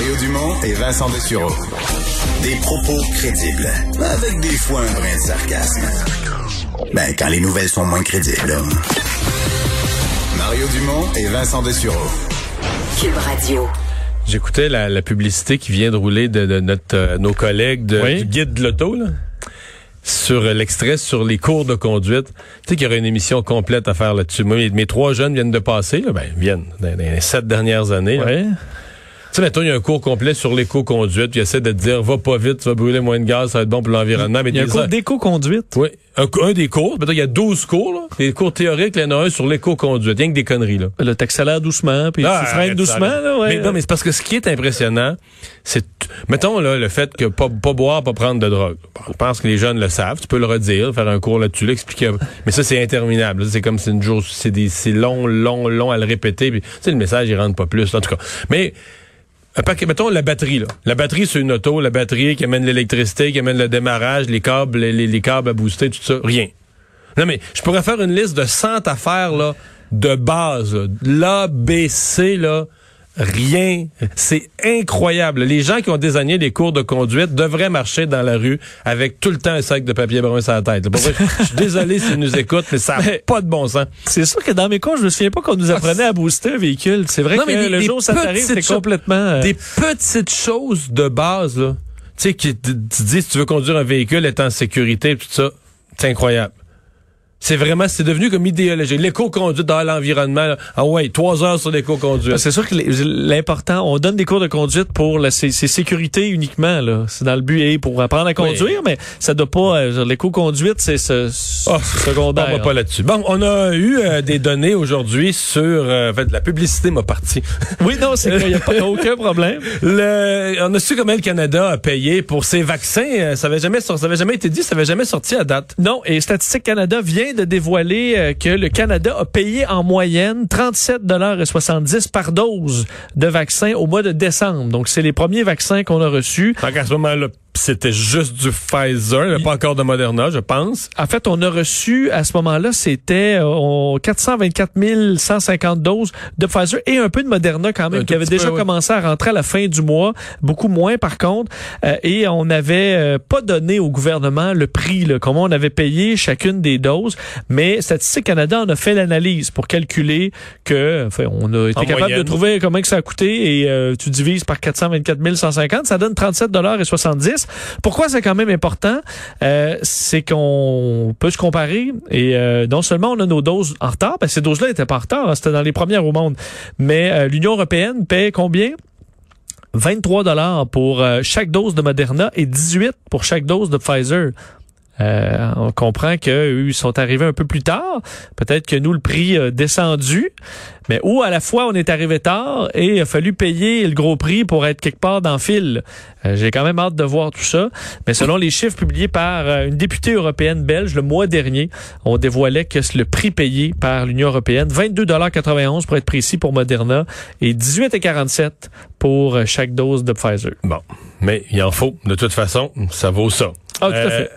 Mario Dumont et Vincent Dessureau. Des propos crédibles, avec des fois un brin de sarcasme. Ben, quand les nouvelles sont moins crédibles. Mario Dumont et Vincent Dessureau. Cube Radio. J'écoutais la, la, publicité qui vient de rouler de, de notre, euh, nos collègues de, Oui. du guide de l'auto, là, sur euh, l'extrait sur les cours de conduite. Tu sais qu'il y aurait une émission complète à faire là-dessus. Moi, mes, trois jeunes viennent de passer, là, ben, viennent dans, les sept dernières années. Ouais. Tu sais, mettons, il y a un cours complet sur l'éco-conduite, puis il essaie de te dire, va pas vite, tu vas brûler moins de gaz, ça va être bon pour l'environnement. Mais Il y a un cours d'éco-conduite. Oui, un, un des cours. Mettons, il y a 12 cours, là. Des cours théoriques, il y en a un sur l'éco-conduite. Rien que des conneries, là. Là, t'accélères doucement, puis Ah, tu freines doucement, là, ouais. Mais non, mais c'est parce que ce qui est impressionnant, c'est, mettons, là, le fait que pas, pas boire, pas prendre de drogue. Bon, je pense que les jeunes le savent. Tu peux le redire, faire un cours là-dessus, l'expliquer. Mais ça, c'est interminable. C'est comme c'est une jour, c'est long, long, long à le répéter. Puis, tu sais, le message, il rentre pas plus, en tout cas. Mais, un paquet, mettons la batterie, là. La batterie sur une auto, la batterie qui amène l'électricité, qui amène le démarrage, les câbles, les, les- les câbles à booster, tout ça, rien. Non, mais je pourrais faire une liste de 100 affaires, là, de base, là. L'A, B, C, là. Rien. C'est incroyable. Les gens qui ont désigné des cours de conduite devraient marcher dans la rue avec tout le temps un sac de papier brun sur la tête. Vrai, je suis désolé s'ils nous écoutent, mais ça n'a pas de bon sens. C'est sûr que dans mes cours, je me souviens pas qu'on nous apprenait à booster un véhicule. C'est vrai Non, que mais des- le jour où ça t'arrive, c'est complètement... euh, Des petites choses de base, là. Tu sais, qui te- tu te dis, si tu veux conduire un véhicule, être en sécurité, tout ça, c'est incroyable. C'est vraiment, c'est devenu comme idéologie. L'éco-conduite dans l'environnement. Ah ouais, trois heures sur l'éco-conduite. C'est sûr que l'important, on donne des cours de conduite pour la c'est sécurité uniquement là. C'est dans le but et pour apprendre à conduire, mais ça doit pas. euh, l'éco-conduite, c'est ce, Ah, secondaire. On va pas là-dessus. Bon, on a eu euh, des données aujourd'hui sur... euh, en fait, la publicité m'a parti. Oui, non, c'est qu'il n'y a pas aucun problème. Le, on a su combien le Canada a payé pour ses vaccins. Euh, Ça avait jamais, ça avait jamais été dit, ça avait jamais sorti à date. Non, et Statistique Canada vient de dévoiler euh, que le Canada a payé en moyenne 37,70 par dose de vaccins au mois de décembre. Donc, c'est les premiers vaccins qu'on a reçus. C'était juste du Pfizer, il n'y pas encore de Moderna, je pense. En fait, on a reçu à ce moment-là, c'était euh, on- 424 150 doses de Pfizer et un peu de Moderna quand même, qui avait déjà peu, oui. commencé à rentrer à la fin du mois, beaucoup moins par contre. Euh, et on n'avait euh, pas donné au gouvernement le prix, là, comment on avait payé chacune des doses. Mais Statistique Canada en a fait l'analyse pour calculer que, enfin, on a été En capable moyenne. de trouver comment que ça a coûté et euh, tu divises par 424 150, ça donne 37 dollars et 70. Pourquoi c'est quand même important Euh, C'est qu'on peut se comparer et euh, non seulement on a nos doses en retard, que ces doses-là n'étaient pas en retard, hein, c'était dans les premières au monde, mais euh, l'Union européenne paie combien? 23 dollars pour chaque dose de Moderna et 18 pour chaque dose de Pfizer. Euh, on comprend qu'eux, ils sont arrivés un peu plus tard. Peut-être que nous, le prix a descendu. Mais où, à la fois, on est arrivé tard et il a fallu payer le gros prix pour être quelque part dans le fil. Euh, J'ai quand même hâte de voir tout ça. Mais selon les chiffres publiés par euh, une députée européenne belge le mois dernier, on dévoilait que le prix payé par l'Union européenne, 22,91 pour être précis pour Moderna et 18,47 pour chaque dose de Pfizer. Bon, mais il en faut. De toute façon, ça vaut ça. Ah, tout à fait.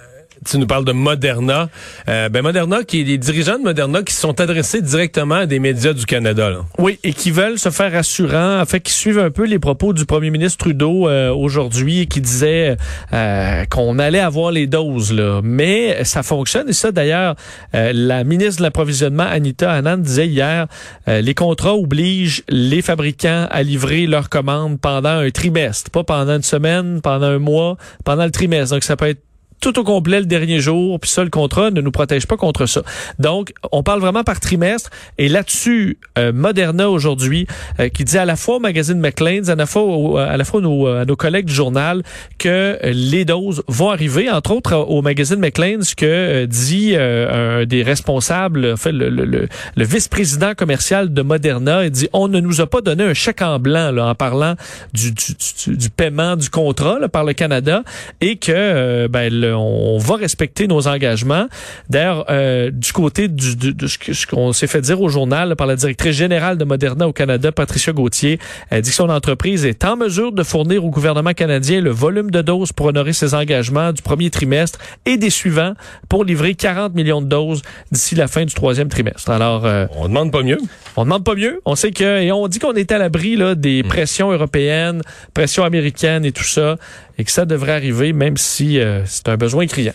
Tu nous parles de Moderna. Euh, ben Moderna, qui est les dirigeants de Moderna qui se sont adressés directement à des médias du Canada. Là. Oui, et qui veulent se faire rassurants, en fait, qui suivent un peu les propos du premier ministre Trudeau euh, aujourd'hui, qui disait euh, qu'on allait avoir les doses, là. Mais ça fonctionne, et ça, d'ailleurs, euh, la ministre de l'approvisionnement, Anita Anand, disait hier, euh, les contrats obligent les fabricants à livrer leurs commandes pendant un trimestre, pas pendant une semaine, pendant un mois, pendant le trimestre. Donc, ça peut être tout au complet le dernier jour, puis ça, le contrat ne nous protège pas contre ça. Donc, on parle vraiment par trimestre. Et là-dessus, euh, Moderna aujourd'hui, euh, qui dit à la fois au magazine McLean's, à la fois, au- à la fois nos, à nos collègues du journal, que euh, les doses vont arriver, entre autres au magazine McLean's, que euh, dit euh, un des responsables, en fait, le, le- le- le vice-président commercial de Moderna, il dit on ne nous a pas donné un chèque en blanc là, en parlant du, du, du- du paiement du contrat là, par le Canada et que euh, ben, le- on va respecter nos engagements. D'ailleurs, euh, du côté du, du- de ce qu'on s'est fait dire au journal par la directrice générale de Moderna au Canada, Patricia Gauthier, elle dit que son entreprise est en mesure de fournir au gouvernement canadien le volume de doses pour honorer ses engagements du premier trimestre et des suivants pour livrer 40 millions de doses d'ici la fin du troisième trimestre. Alors, euh, On demande pas mieux. on demande pas mieux. On sait que et on dit qu'on est à l'abri là des pressions européennes, pressions américaines et tout ça, et que ça devrait arriver, même si euh, c'est un besoin criant.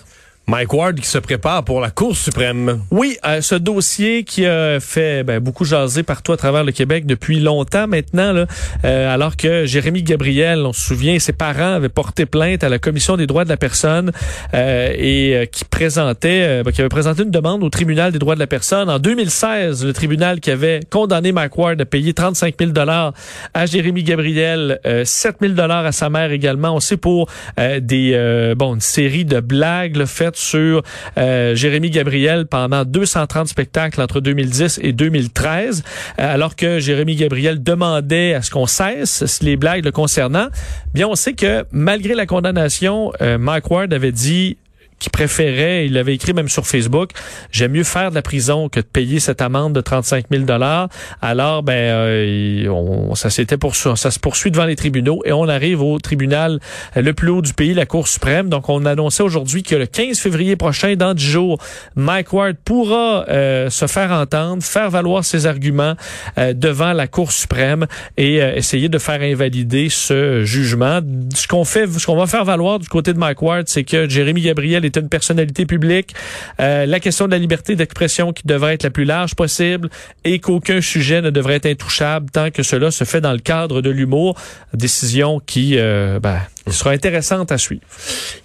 Mike Ward qui se prépare pour la Cour suprême. Oui, euh, ce dossier qui a fait ben, beaucoup jaser partout à travers le Québec depuis longtemps maintenant, euh, alors que Jérémy Gabriel, on se souvient, ses parents avaient porté plainte à la Commission des droits de la personne euh, et qui présentait, ben, qui avait présenté une demande au tribunal des droits de la personne. En 2016, le tribunal qui avait condamné Mike Ward à payer 35 000 dollars à Jérémy Gabriel, euh, 7 000 dollars à sa mère également. On pour des bon une série de blagues faites sur euh, Jérémy Gabriel pendant 230 spectacles entre 2010 et 2013, euh, alors que Jérémy Gabriel demandait à ce qu'on cesse les blagues le concernant. Bien, on sait que malgré la condamnation, euh, Mike Ward avait dit qu'il préférait, il l'avait écrit même sur Facebook, j'aime mieux faire de la prison que de payer cette amende de 35 000 dollars. Alors, ben, euh, on, ça s'était poursu- ça se poursuit devant les tribunaux et on arrive au tribunal euh, le plus haut du pays, la Cour suprême. Donc, on annonçait aujourd'hui que le 15 février prochain, dans 10 jours, Mike Ward pourra euh, se faire entendre, faire valoir ses arguments euh, devant la Cour suprême et euh, essayer de faire invalider ce jugement. Ce qu'on fait, ce qu'on va faire valoir du côté de Mike Ward, c'est que Jérémy Gabriel est une personnalité publique. Euh, la question de la liberté d'expression qui devrait être la plus large possible et qu'aucun sujet ne devrait être intouchable tant que cela se fait dans le cadre de l'humour. Décision qui euh, ben, sera intéressante à suivre.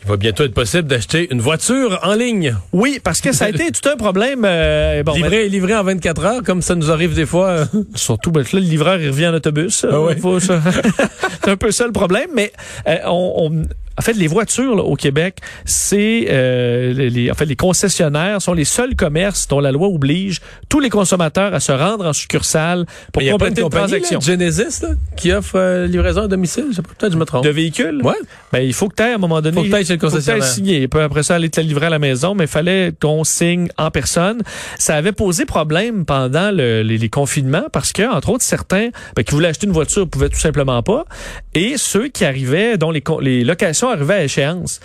Il va bientôt être possible d'acheter une voiture en ligne. Oui, parce que ça a été tout un problème. euh, bon, livré, livré en 24 heures, comme ça nous arrive des fois. Surtout, ben, là, le livreur, il revient en autobus. Ah ouais. Ça- c'est un peu ça le problème, mais euh, on, on- en fait, les voitures là, au Québec, c'est euh, les, en fait les concessionnaires sont les seuls commerces dont la loi oblige tous les consommateurs à se rendre en succursale pour de compléter une compagnies, transaction là, Genesis, là, qui offre euh, livraison à domicile? Peut-être je me trompe. de véhicules? Ouais. Ben, il faut que tu à un moment donné. Faut que t'ailles chez le faut concessionnaire. signer. Il peut après ça aller te la livrer à la maison, mais il fallait qu'on signe en personne. Ça avait posé problème pendant le- les, les confinements parce que, entre autres, certains ben, qui voulaient acheter une voiture pouvaient tout simplement pas. Et ceux qui arrivaient, dont les, les locations arrivaient à échéance.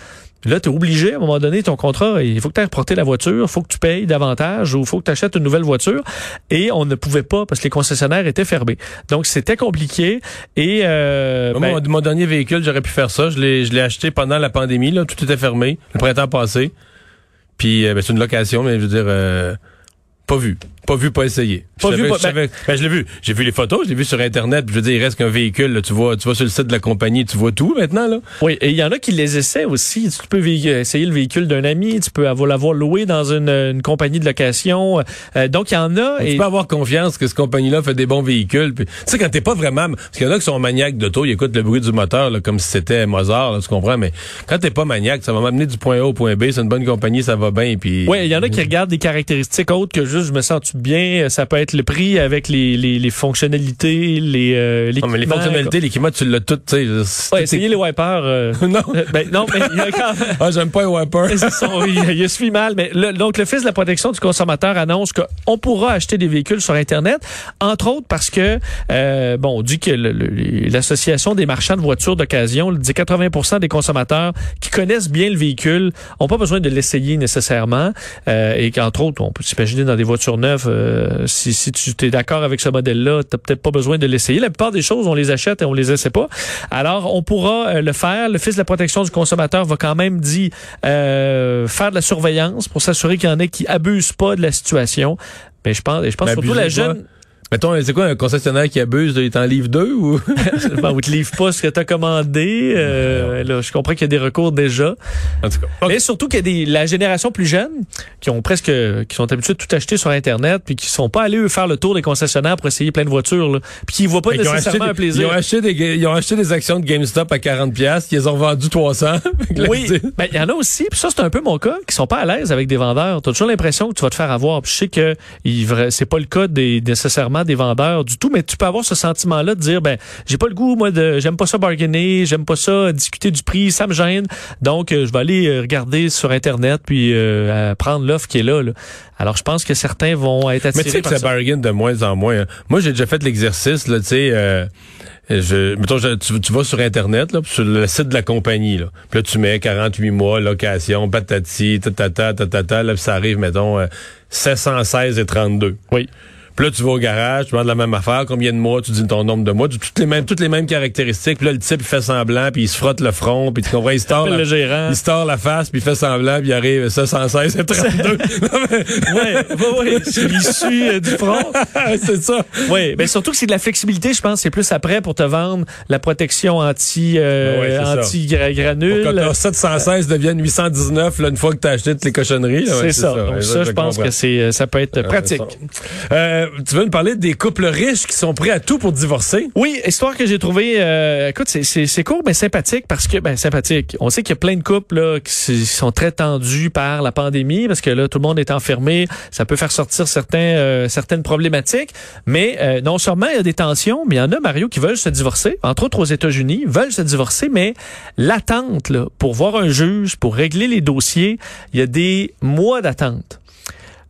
Là, tu es obligé, à un moment donné, ton contrat, il faut que tu aies reporté la voiture, il faut que tu payes davantage ou il faut que tu achètes une nouvelle voiture. Et on ne pouvait pas parce que les concessionnaires étaient fermés. Donc, c'était compliqué. Et euh, Moi, ben, mon, mon dernier véhicule, j'aurais pu faire ça. Je l'ai, je l'ai acheté pendant la pandémie. Là, tout était fermé. Le printemps passé. Puis euh, ben, c'est une location, mais je veux dire, euh, pas vu. Pas vu, pas essayé. Pas je vu, savais- pas- je savais- ben, je l'ai vu. J'ai vu les photos, je l'ai vu sur Internet. Puis je veux dire, il reste qu'un véhicule. là. tu vois, tu vas sur le site de la compagnie, tu vois tout maintenant. Là. Oui, et il y en a qui les essaient aussi. Tu peux essayer le véhicule d'un ami, tu peux avoir l'avoir loué dans une, une compagnie de location. Euh, donc, il y en a. Tu peux avoir confiance que cette compagnie-là fait des bons véhicules. Puis, tu sais, quand t'es pas vraiment... Parce qu'il y en a qui sont maniaques d'auto, ils écoutent le bruit du moteur là, comme si c'était Mozart, là, tu comprends? Mais quand t'es pas maniaque, ça va m'amener du point A au point B, c'est une bonne compagnie, ça va bien. Puis... Oui, il y en a qui regardent des caractéristiques autres que juste je me sens bien. Ça peut être le prix avec les, les, les fonctionnalités, les, euh, Non, mais les fonctionnalités, l'équipement, tu l'as tout, tu sais. Ouais, essayez les wipers. euh, non. euh, ben, non, mais il y a quand même... Ah, j'aime pas les wipers. Il, il suffit mal. Mais le- donc, l'Office de la protection du consommateur annonce qu'on pourra acheter des véhicules sur Internet, entre autres parce que, euh, bon, on dit que l'Association des marchands de voitures d'occasion dit 80% des consommateurs qui connaissent bien le véhicule ont pas besoin de l'essayer nécessairement. Euh, et qu'entre autres, on peut s'imaginer dans des voitures neuves, euh, si, si tu es d'accord avec ce modèle-là, tu peut-être pas besoin de l'essayer. La plupart des choses, on les achète et on les essaie pas. Alors, on pourra euh, le faire. L'Office de la protection du consommateur va quand même dit euh, faire de la surveillance pour s'assurer qu'il y en ait qui abusent pas de la situation. Mais je pense, et je pense surtout la pas. Mettons, c'est quoi un concessionnaire qui abuse, il t'en livre deux ou? bon, ou te livre pas ce que tu as commandé. Euh, là, je comprends qu'il y a des recours déjà. En tout cas. Mais surtout qu'il y a des, la génération plus jeune qui ont presque, qui sont habitués de tout acheter sur Internet puis qui sont pas allés eux, faire le tour des concessionnaires pour essayer plein de voitures, là, puis qui voient pas Fait nécessairement acheté un des- Ils plaisir. ont, acheté des, ils ont acheté des actions de GameStop à 40 pièces, ils les ont revendues 300. Fait que là, Oui, ben il y en a aussi, puis ça c'est un peu mon cas, qui sont pas à l'aise avec des vendeurs. Tu as toujours l'impression que tu vas te faire avoir. Puis je sais que c'est pas le cas des nécessairement des vendeurs du tout, mais tu peux avoir ce sentiment-là de dire ben j'ai pas le goût moi de j'aime pas ça bargainer, j'aime pas ça discuter du prix, ça me gêne. Donc euh, je vais aller euh, regarder sur internet puis euh, prendre l'offre qui est là, là. Alors je pense que certains vont être Mais tu attirés sais que ça ça. bargain de moins en moins. hein. Moi, j'ai déjà fait l'exercice, là, tu sais, euh, je, mettons, je- tu, tu vas sur Internet, là, sur le site de la compagnie, là. Puis là, tu mets 48 mois, location, patati, tatata, tatata, là, puis ça arrive, mettons, euh, 716 et 32. Oui. Puis là, tu vas au garage, tu demandes la même affaire, combien de mois, tu dis ton nombre de mois, tu- toutes les mêmes, toutes les mêmes caractéristiques. Puis là, le type, il fait semblant, puis il se frotte le front, puis tu comprends, il se tord la, le gérant. il se tord la face, puis il fait semblant, puis il arrive 716 et 32. Non, mais- Ouais, ouais, ouais, c'est l'issue euh, du front. c'est ça. Oui, mais surtout que c'est de la flexibilité, je pense, c'est plus après pour te vendre la protection anti euh, Ben ouais, ça. anti gra- Pour granule. que ton 716 devienne 819 là, une fois que tu as acheté toutes les cochonneries. c'est ouais, ça. Donc ça, je pense comprends. que c'est euh, ça peut être pratique. Euh, tu veux nous parler des couples riches qui sont prêts à tout pour divorcer? Oui, histoire que j'ai trouvé. euh, écoute, c'est- court mais sympathique parce que ben sympathique. On sait qu'il y a plein de couples là, qui sont très tendus par la pandémie parce que là tout le monde est enfermé, ça peut faire sortir certains euh, certaines problématiques. Mais euh, non seulement il y a des tensions, mais il y en a Mario qui veulent se divorcer, entre autres aux États-Unis, veulent se divorcer, mais l'attente pour voir un juge, pour régler les dossiers, il y a des mois d'attente.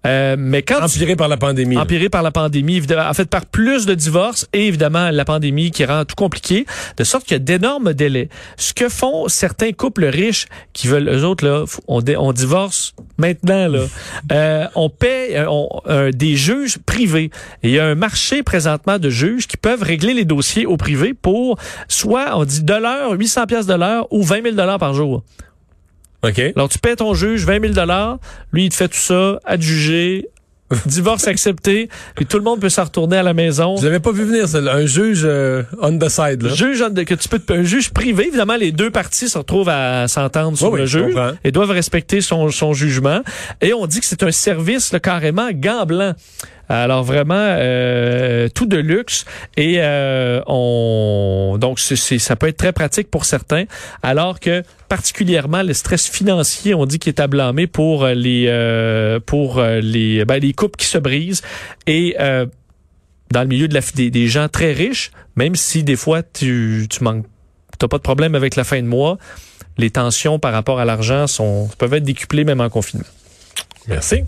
Euh, mais quand tu- Empiré par la pandémie. là. empiré par la pandémie, évidemment, en fait par plus de divorces et évidemment la pandémie qui rend tout compliqué, de sorte qu'il y a d'énormes délais. Ce que font certains couples riches qui veulent, eux autres, là, on, divorce maintenant, là. Euh, on paie euh, on- euh, des juges privés. Et il y a un marché présentement de juges qui peuvent régler les dossiers au privé pour soit, on dit de l'heure, 800 pièces de l'heure ou 20 000 dollars par jour. OK. Alors, tu paies ton juge 20 000 lui, il te fait tout ça, adjugé, divorce accepté, puis tout le monde peut s'en retourner à la maison. Je l'avais pas vu venir, celle-là. Un juge euh, on the side. Là. Juge en- que tu peux un juge privé évidemment les deux parties se retrouvent à s'entendre sur Oui, oui, le je juge et doivent respecter son, son jugement et on dit que c'est un service là, carrément gant blanc alors vraiment euh, tout de luxe et euh, on donc ça peut être très pratique pour certains alors que particulièrement le stress financier on dit qu'il est à blâmer pour euh, les pour les ben, les couples qui se brisent et dans le milieu de la, des, des gens très riches, même si des fois tu, tu manques, t'as pas de problème avec la fin de mois, les tensions par rapport à l'argent sont peuvent être décuplées même en confinement. Merci.